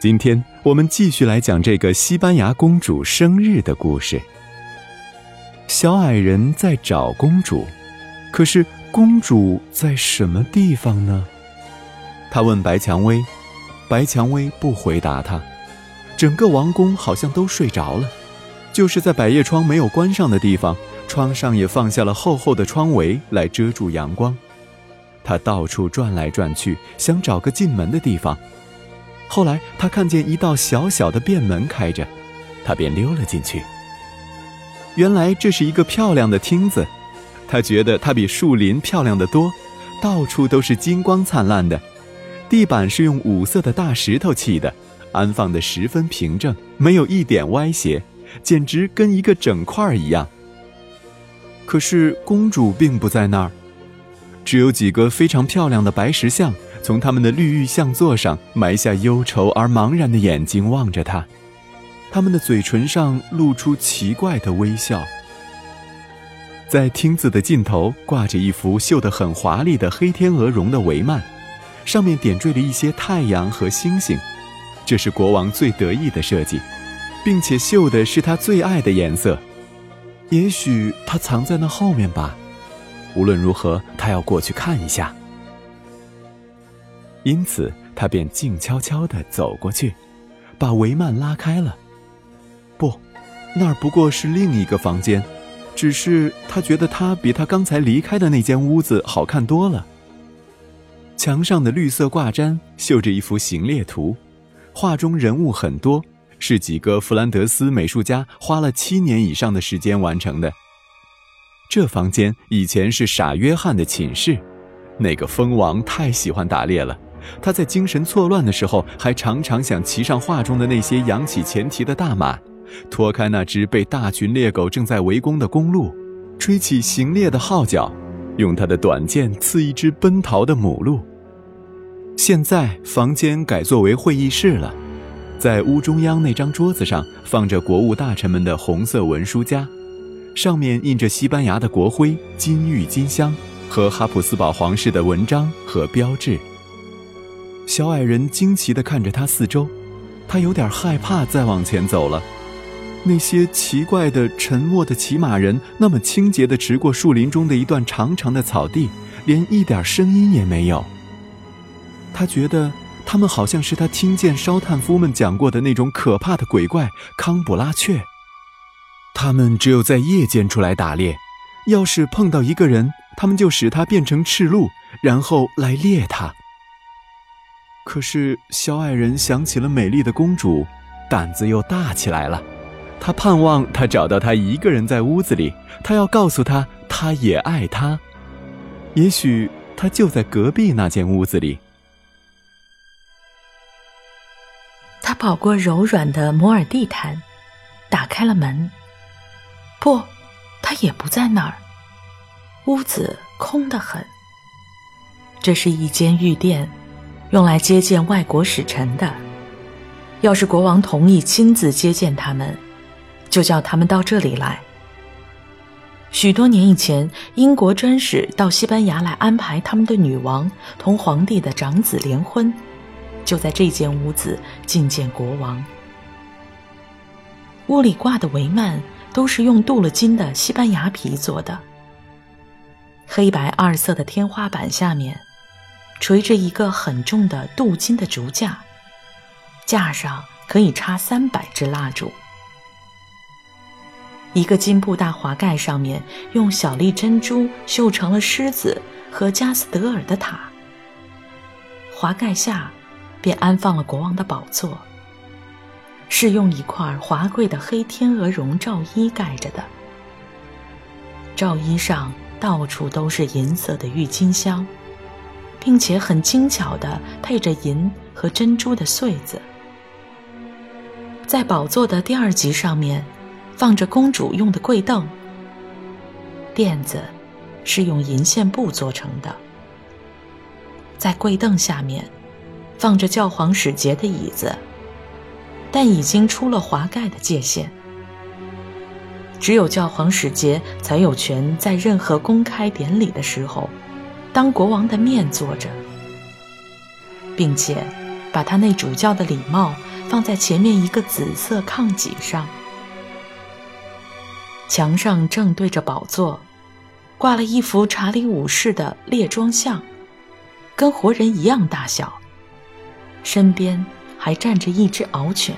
今天我们继续来讲这个西班牙公主生日的故事。小矮人在找公主，可是公主在什么地方呢？他问白蔷薇，白蔷薇不回答他。整个王宫好像都睡着了，就是在百叶窗没有关上的地方，窗上也放下了厚厚的窗帷来遮住阳光。他到处转来转去，想找个进门的地方。后来他看见一道小小的便门开着，他便溜了进去。原来这是一个漂亮的厅子，他觉得它比树林漂亮的多，到处都是金光灿烂的。地板是用五色的大石头砌的，安放的十分平整，没有一点歪斜，简直跟一个整块儿一样。可是公主并不在那儿，只有几个非常漂亮的白石像，从他们的绿玉像座上埋下忧愁而茫然的眼睛望着他，他们的嘴唇上露出奇怪的微笑。在厅子的尽头挂着一幅绣得很华丽的黑天鹅绒的帷幔。上面点缀了一些太阳和星星，这是国王最得意的设计，并且绣的是他最爱的颜色。也许他藏在那后面吧。无论如何，他要过去看一下。因此，他便静悄悄地走过去，把帷幔拉开了。不，那儿不过是另一个房间，只是他觉得它比他刚才离开的那间屋子好看多了。墙上的绿色挂毡绣着一幅行列图，画中人物很多，是几个弗兰德斯美术家花了七年以上的时间完成的。这房间以前是傻约翰的寝室，那个蜂王太喜欢打猎了，他在精神错乱的时候，还常常想骑上画中的那些扬起前蹄的大马，拖开那只被大群猎狗正在围攻的公鹿，吹起行猎的号角，用他的短剑刺一只奔逃的母鹿。现在房间改作为会议室了，在屋中央那张桌子上放着国务大臣们的红色文书夹，上面印着西班牙的国徽、金玉金镶和哈普斯堡皇室的文章和标志。小矮人惊奇地看着他四周，他有点害怕再往前走了。那些奇怪的、沉默的骑马人那么清洁地驰过树林中的一段长长的草地，连一点声音也没有。他觉得他们好像是他听见烧炭夫们讲过的那种可怕的鬼怪康普拉雀。他们只有在夜间出来打猎，要是碰到一个人，他们就使他变成赤鹿，然后来猎他。可是小矮人想起了美丽的公主，胆子又大起来了。他盼望他找到她一个人在屋子里，他要告诉她，他也爱她。也许他就在隔壁那间屋子里。他跑过柔软的摩尔地毯，打开了门。不，他也不在那儿。屋子空得很。这是一间浴殿，用来接见外国使臣的。要是国王同意亲自接见他们，就叫他们到这里来。许多年以前，英国专使到西班牙来安排他们的女王同皇帝的长子联婚。就在这间屋子觐见国王。屋里挂的帷幔都是用镀了金的西班牙皮做的。黑白二色的天花板下面，垂着一个很重的镀金的竹架，架上可以插三百支蜡烛。一个金布大华盖上面用小粒珍珠绣成了狮子和加斯德尔的塔。华盖下。便安放了国王的宝座，是用一块华贵的黑天鹅绒罩衣盖着的。罩衣上到处都是银色的郁金香，并且很精巧地配着银和珍珠的穗子。在宝座的第二级上面，放着公主用的跪凳，垫子是用银线布做成的。在跪凳下面。放着教皇使节的椅子，但已经出了华盖的界限。只有教皇使节才有权在任何公开典礼的时候，当国王的面坐着，并且把他那主教的礼帽放在前面一个紫色炕脊上。墙上正对着宝座，挂了一幅查理五世的列装像，跟活人一样大小。身边还站着一只獒犬。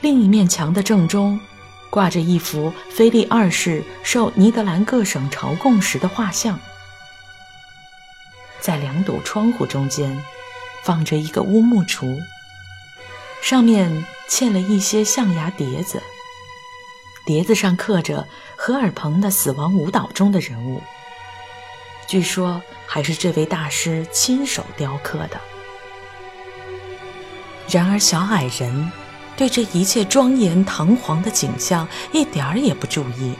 另一面墙的正中，挂着一幅菲利二世受尼德兰各省朝贡时的画像。在两堵窗户中间，放着一个乌木橱，上面嵌了一些象牙碟子，碟子上刻着荷尔彭的死亡舞蹈中的人物，据说还是这位大师亲手雕刻的。然而，小矮人。对这一切庄严堂皇的景象一点儿也不注意。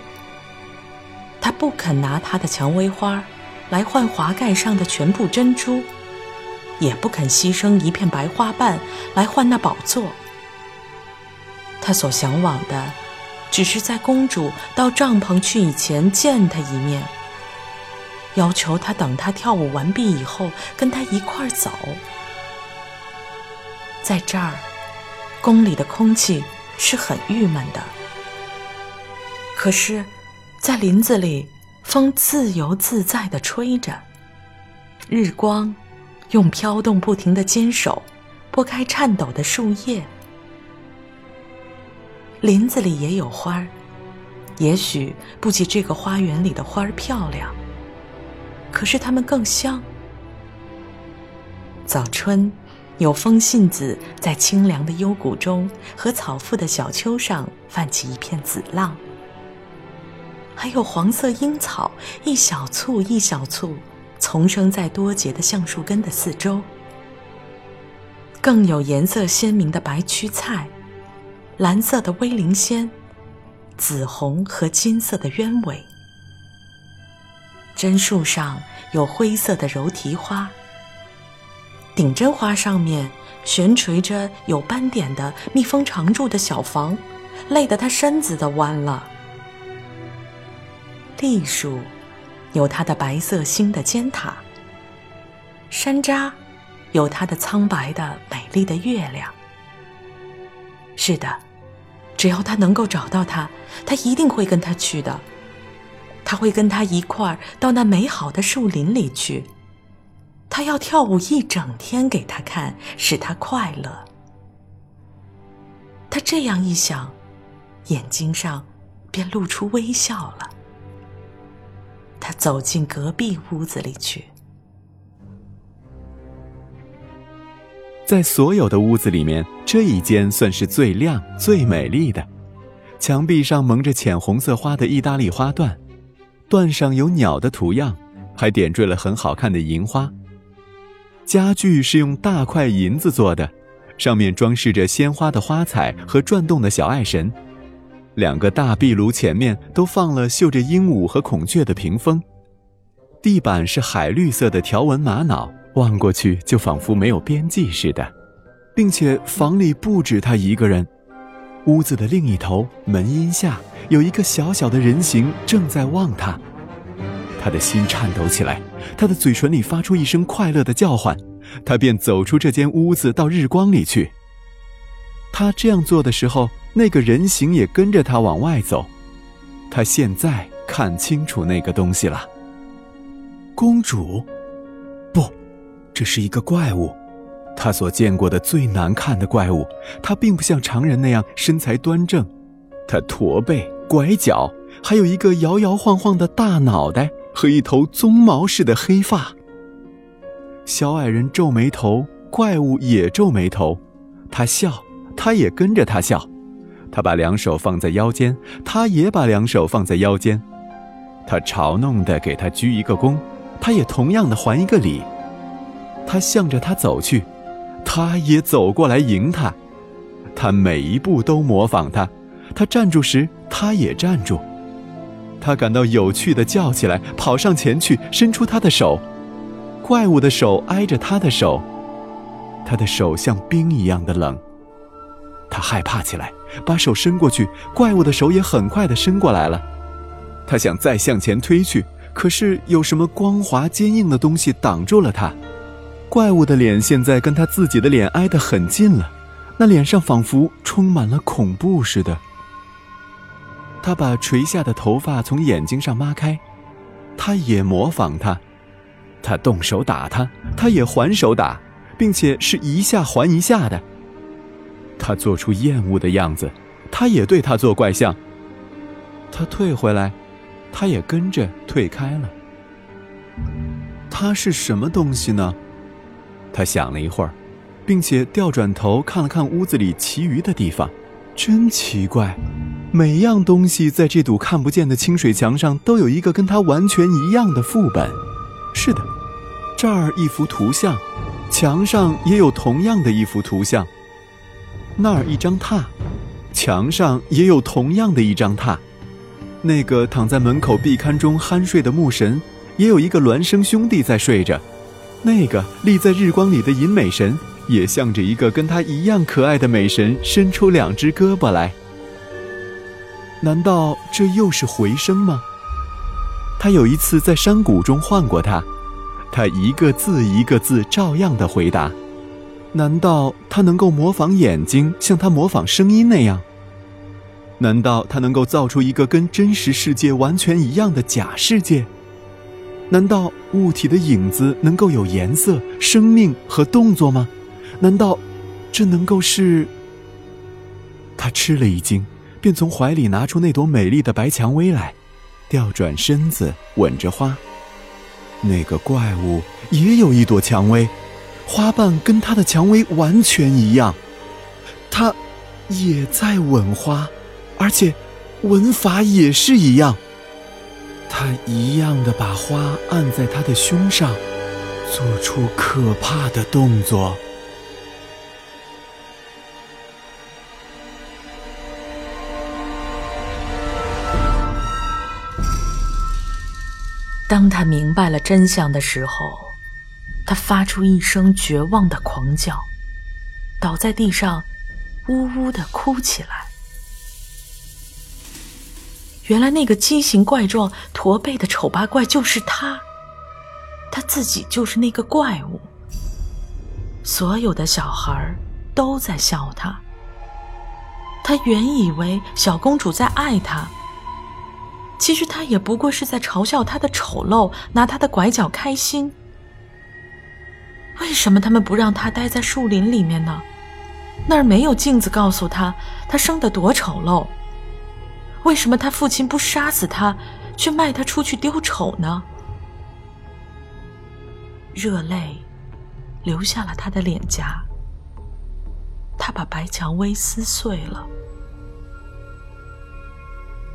他不肯拿他的蔷薇花来换华盖上的全部珍珠，也不肯牺牲一片白花瓣来换那宝座。他所向往的，只是在公主到帐篷去以前见他一面，要求他等他跳舞完毕以后跟他一块儿走。在这儿。宫里的空气是很郁闷的，可是，在林子里，风自由自在地吹着，日光用飘动不停的尖手拨开颤抖的树叶。林子里也有花儿，也许不及这个花园里的花儿漂亮，可是它们更香。早春。有风信子在清凉的幽谷中和草腹的小丘上泛起一片紫浪，还有黄色樱草一小簇一小簇丛生在多节的橡树根的四周，更有颜色鲜明的白屈菜，蓝色的威灵仙，紫红和金色的鸢尾，针树上有灰色的柔蹄花。顶针花上面悬垂着有斑点的蜜蜂常住的小房，累得它身子都弯了。栗树有它的白色星的尖塔，山楂有它的苍白的美丽的月亮。是的，只要他能够找到它，他一定会跟他去的。他会跟他一块儿到那美好的树林里去。他要跳舞一整天给他看，使他快乐。他这样一想，眼睛上便露出微笑了。他走进隔壁屋子里去，在所有的屋子里面，这一间算是最亮、最美丽的。墙壁上蒙着浅红色花的意大利花缎，缎上有鸟的图样，还点缀了很好看的银花。家具是用大块银子做的，上面装饰着鲜花的花彩和转动的小爱神。两个大壁炉前面都放了绣着鹦鹉和孔雀的屏风。地板是海绿色的条纹玛瑙，望过去就仿佛没有边际似的。并且房里不止他一个人，屋子的另一头门荫下有一个小小的人形正在望他。他的心颤抖起来，他的嘴唇里发出一声快乐的叫唤，他便走出这间屋子到日光里去。他这样做的时候，那个人形也跟着他往外走。他现在看清楚那个东西了。公主，不，这是一个怪物，他所见过的最难看的怪物。他并不像常人那样身材端正，他驼背、拐角，还有一个摇摇晃晃的大脑袋。和一头鬃毛似的黑发。小矮人皱眉头，怪物也皱眉头。他笑，他也跟着他笑。他把两手放在腰间，他也把两手放在腰间。他嘲弄的给他鞠一个躬，他也同样的还一个礼。他向着他走去，他也走过来迎他。他每一步都模仿他。他站住时，他也站住。他感到有趣的叫起来，跑上前去，伸出他的手。怪物的手挨着他的手，他的手像冰一样的冷。他害怕起来，把手伸过去，怪物的手也很快的伸过来了。他想再向前推去，可是有什么光滑坚硬的东西挡住了他。怪物的脸现在跟他自己的脸挨得很近了，那脸上仿佛充满了恐怖似的。他把垂下的头发从眼睛上抹开，他也模仿他，他动手打他，他也还手打，并且是一下还一下的。他做出厌恶的样子，他也对他做怪相。他退回来，他也跟着退开了。他是什么东西呢？他想了一会儿，并且调转头看了看屋子里其余的地方，真奇怪。每样东西在这堵看不见的清水墙上都有一个跟它完全一样的副本。是的，这儿一幅图像，墙上也有同样的一幅图像。那儿一张榻，墙上也有同样的一张榻。那个躺在门口壁龛中酣睡的牧神，也有一个孪生兄弟在睡着。那个立在日光里的银美神，也向着一个跟他一样可爱的美神伸出两只胳膊来。难道这又是回声吗？他有一次在山谷中唤过他，他一个字一个字照样的回答。难道他能够模仿眼睛，像他模仿声音那样？难道他能够造出一个跟真实世界完全一样的假世界？难道物体的影子能够有颜色、生命和动作吗？难道这能够是？他吃了一惊。便从怀里拿出那朵美丽的白蔷薇来，调转身子吻着花。那个怪物也有一朵蔷薇，花瓣跟它的蔷薇完全一样，他也在吻花，而且吻法也是一样。他一样的把花按在他的胸上，做出可怕的动作。当他明白了真相的时候，他发出一声绝望的狂叫，倒在地上，呜呜的哭起来。原来那个畸形怪状、驼背的丑八怪就是他，他自己就是那个怪物。所有的小孩都在笑他，他原以为小公主在爱他。其实他也不过是在嘲笑他的丑陋，拿他的拐角开心。为什么他们不让他待在树林里面呢？那儿没有镜子告诉他他生得多丑陋。为什么他父亲不杀死他，却卖他出去丢丑呢？热泪流下了他的脸颊，他把白蔷薇撕碎了。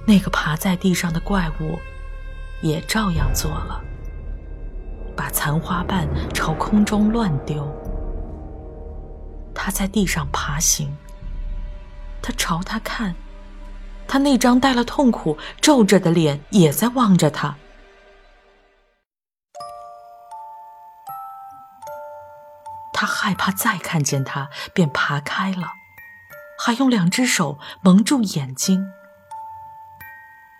那个爬在地上的怪物，也照样做了，把残花瓣朝空中乱丢。他在地上爬行，他朝他看，他那张带了痛苦、皱着的脸也在望着他。他害怕再看见他，便爬开了，还用两只手蒙住眼睛。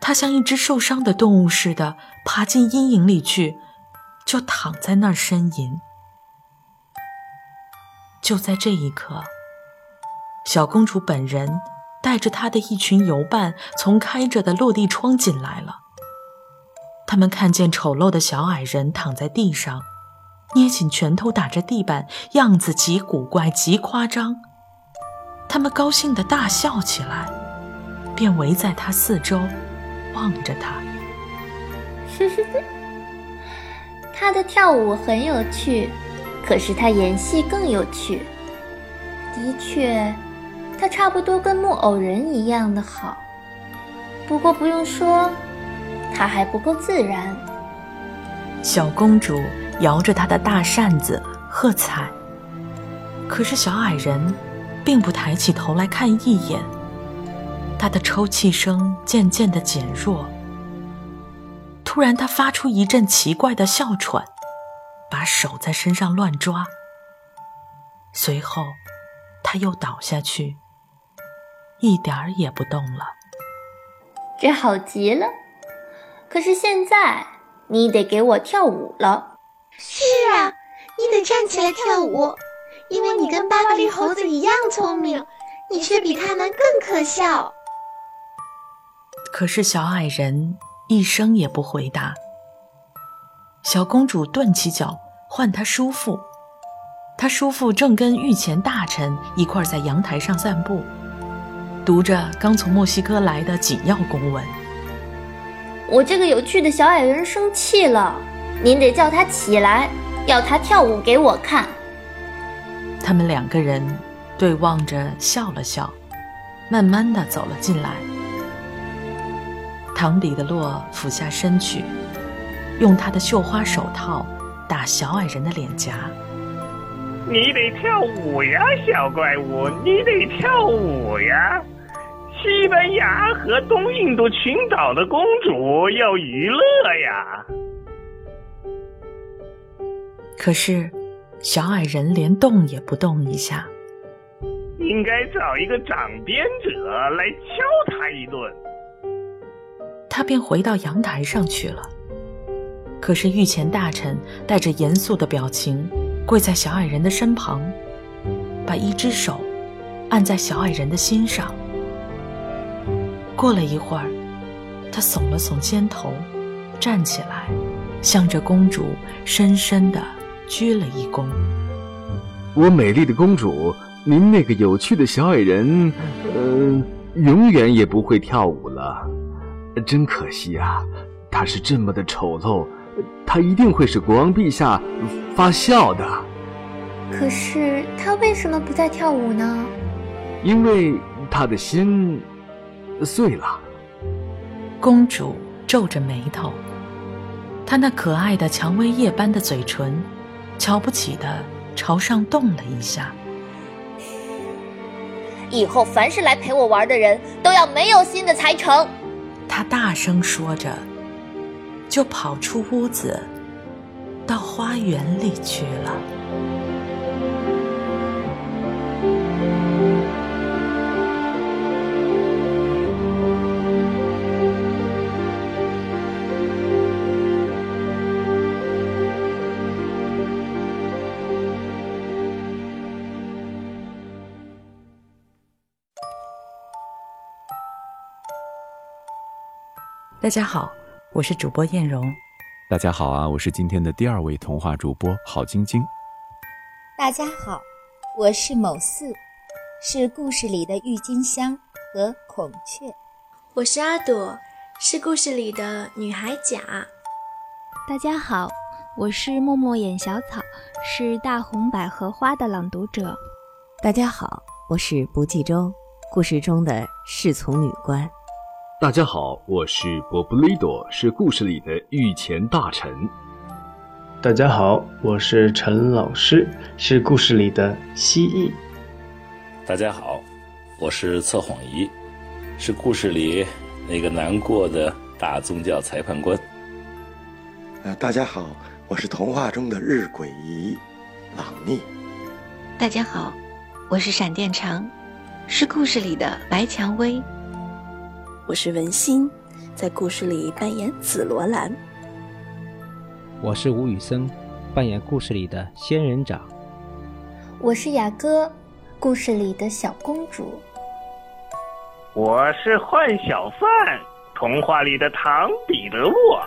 他像一只受伤的动物似的爬进阴影里去，就躺在那儿呻吟。就在这一刻，小公主本人带着她的一群游伴从开着的落地窗进来了。他们看见丑陋的小矮人躺在地上，捏紧拳头打着地板，样子极古怪、极夸张。他们高兴地大笑起来，便围在他四周。望着他，他的跳舞很有趣，可是他演戏更有趣。的确，他差不多跟木偶人一样的好。不过不用说，他还不够自然。小公主摇着她的大扇子喝彩，可是小矮人并不抬起头来看一眼。他的抽泣声渐渐的减弱。突然，他发出一阵奇怪的哮喘，把手在身上乱抓。随后，他又倒下去，一点儿也不动了。这好极了，可是现在你得给我跳舞了。是啊，你得站起来跳舞，因为你跟巴巴利猴子一样聪明，你却比他们更可笑。可是小矮人一声也不回答。小公主顿起脚，唤她叔父。她叔父正跟御前大臣一块在阳台上散步，读着刚从墨西哥来的紧要公文。我这个有趣的小矮人生气了，您得叫他起来，要他跳舞给我看。他们两个人对望着笑了笑，慢慢的走了进来。唐彼得洛俯下身去，用他的绣花手套打小矮人的脸颊。你得跳舞呀，小怪物！你得跳舞呀！西班牙和东印度群岛的公主要娱乐呀。可是，小矮人连动也不动一下。应该找一个掌鞭者来敲他一顿。他便回到阳台上去了。可是御前大臣带着严肃的表情。跪在小矮人的身旁，把一只手按在小矮人的心上。过了一会儿，他耸了耸肩头，站起来，向着公主深深的鞠了一躬。我美丽的公主，您那个有趣的小矮人，呃，永远也不会跳舞了，真可惜啊！他是这么的丑陋。他一定会使国王陛下发笑的。可是他为什么不再跳舞呢？因为他的心碎了。公主皱着眉头，她那可爱的蔷薇叶般的嘴唇，瞧不起的朝上动了一下。以后凡是来陪我玩的人都要没有心的才成。他大声说着。就跑出屋子，到花园里去了。大家好。我是主播艳荣，大家好啊！我是今天的第二位童话主播郝晶晶。大家好，我是某四，是故事里的郁金香和孔雀。我是阿朵，是故事里的女孩甲。大家好，我是默默眼小草，是大红百合花的朗读者。大家好，我是不计周，故事中的侍从女官。大家好，我是波布利多，是故事里的御前大臣。大家好，我是陈老师，是故事里的蜥蜴。大家好，我是测谎仪，是故事里那个难过的大宗教裁判官。呃，大家好，我是童话中的日晷仪朗尼。大家好，我是闪电长，是故事里的白蔷薇。我是文心，在故事里扮演紫罗兰。我是吴宇森，扮演故事里的仙人掌。我是雅歌，故事里的小公主。我是幻小贩，童话里的唐彼得洛。